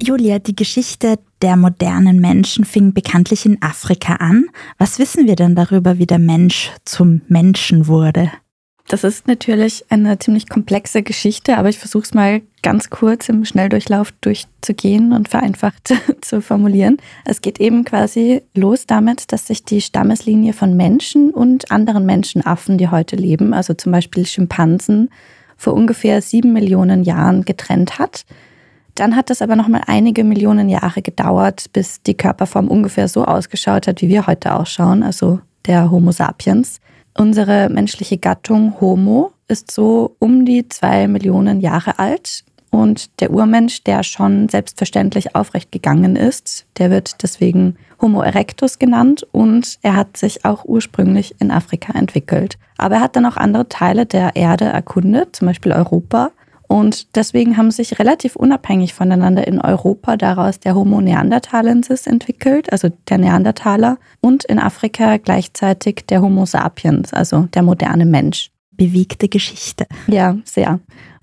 Julia, die Geschichte der modernen Menschen fing bekanntlich in Afrika an. Was wissen wir denn darüber, wie der Mensch zum Menschen wurde? Das ist natürlich eine ziemlich komplexe Geschichte, aber ich versuche es mal ganz kurz im Schnelldurchlauf durchzugehen und vereinfacht zu formulieren. Es geht eben quasi los damit, dass sich die Stammeslinie von Menschen und anderen Menschenaffen, die heute leben, also zum Beispiel Schimpansen, vor ungefähr sieben Millionen Jahren getrennt hat. Dann hat es aber noch mal einige Millionen Jahre gedauert, bis die Körperform ungefähr so ausgeschaut hat, wie wir heute ausschauen, also der Homo sapiens. Unsere menschliche Gattung Homo ist so um die zwei Millionen Jahre alt. Und der Urmensch, der schon selbstverständlich aufrecht gegangen ist, der wird deswegen Homo erectus genannt und er hat sich auch ursprünglich in Afrika entwickelt. Aber er hat dann auch andere Teile der Erde erkundet, zum Beispiel Europa. Und deswegen haben sich relativ unabhängig voneinander in Europa daraus der Homo neanderthalensis entwickelt, also der Neandertaler, und in Afrika gleichzeitig der Homo sapiens, also der moderne Mensch. Bewegte Geschichte. Ja, sehr.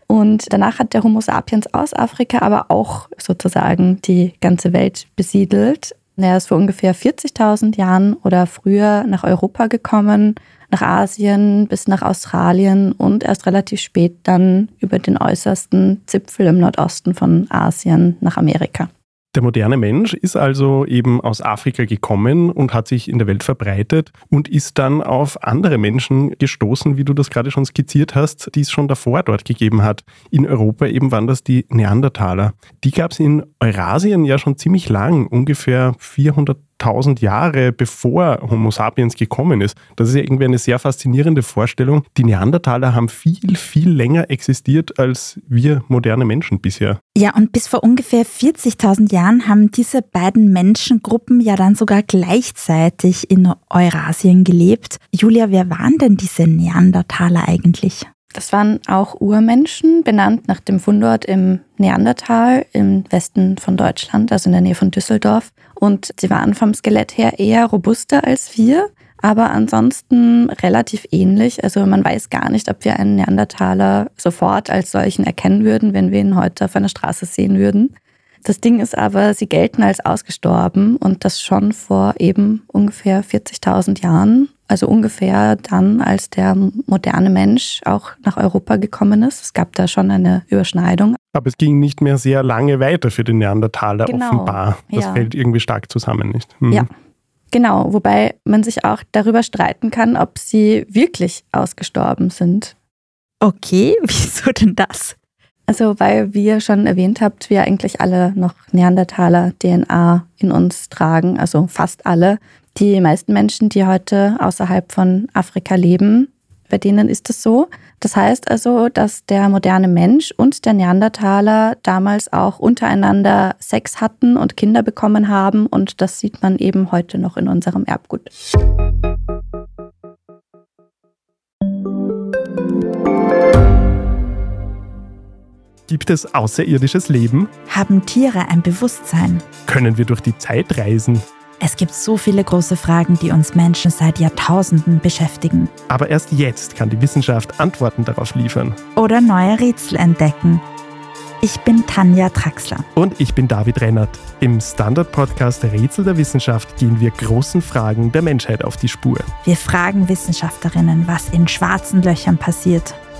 Und danach hat der Homo sapiens aus Afrika aber auch sozusagen die ganze Welt besiedelt. Er ist vor ungefähr 40.000 Jahren oder früher nach Europa gekommen nach Asien bis nach Australien und erst relativ spät dann über den äußersten Zipfel im Nordosten von Asien nach Amerika. Der moderne Mensch ist also eben aus Afrika gekommen und hat sich in der Welt verbreitet und ist dann auf andere Menschen gestoßen, wie du das gerade schon skizziert hast, die es schon davor dort gegeben hat. In Europa eben waren das die Neandertaler. Die gab es in Eurasien ja schon ziemlich lang, ungefähr 400 tausend Jahre bevor Homo sapiens gekommen ist. Das ist ja irgendwie eine sehr faszinierende Vorstellung. Die Neandertaler haben viel, viel länger existiert als wir moderne Menschen bisher. Ja, und bis vor ungefähr 40.000 Jahren haben diese beiden Menschengruppen ja dann sogar gleichzeitig in Eurasien gelebt. Julia, wer waren denn diese Neandertaler eigentlich? Das waren auch Urmenschen, benannt nach dem Fundort im Neandertal im Westen von Deutschland, also in der Nähe von Düsseldorf. Und sie waren vom Skelett her eher robuster als wir, aber ansonsten relativ ähnlich. Also man weiß gar nicht, ob wir einen Neandertaler sofort als solchen erkennen würden, wenn wir ihn heute auf einer Straße sehen würden. Das Ding ist aber, sie gelten als ausgestorben und das schon vor eben ungefähr 40.000 Jahren. Also ungefähr dann, als der moderne Mensch auch nach Europa gekommen ist. Es gab da schon eine Überschneidung. Aber es ging nicht mehr sehr lange weiter für den Neandertaler genau. offenbar. Das ja. fällt irgendwie stark zusammen, nicht? Hm. Ja. Genau, wobei man sich auch darüber streiten kann, ob sie wirklich ausgestorben sind. Okay, wieso denn das? Also, weil, wie ihr schon erwähnt habt, wir eigentlich alle noch Neandertaler-DNA in uns tragen, also fast alle. Die meisten Menschen, die heute außerhalb von Afrika leben, bei denen ist es so. Das heißt also, dass der moderne Mensch und der Neandertaler damals auch untereinander Sex hatten und Kinder bekommen haben und das sieht man eben heute noch in unserem Erbgut. Gibt es außerirdisches Leben? Haben Tiere ein Bewusstsein? Können wir durch die Zeit reisen? Es gibt so viele große Fragen, die uns Menschen seit Jahrtausenden beschäftigen. Aber erst jetzt kann die Wissenschaft Antworten darauf liefern. Oder neue Rätsel entdecken. Ich bin Tanja Traxler. Und ich bin David Rennert. Im Standard-Podcast Rätsel der Wissenschaft gehen wir großen Fragen der Menschheit auf die Spur. Wir fragen Wissenschaftlerinnen, was in schwarzen Löchern passiert.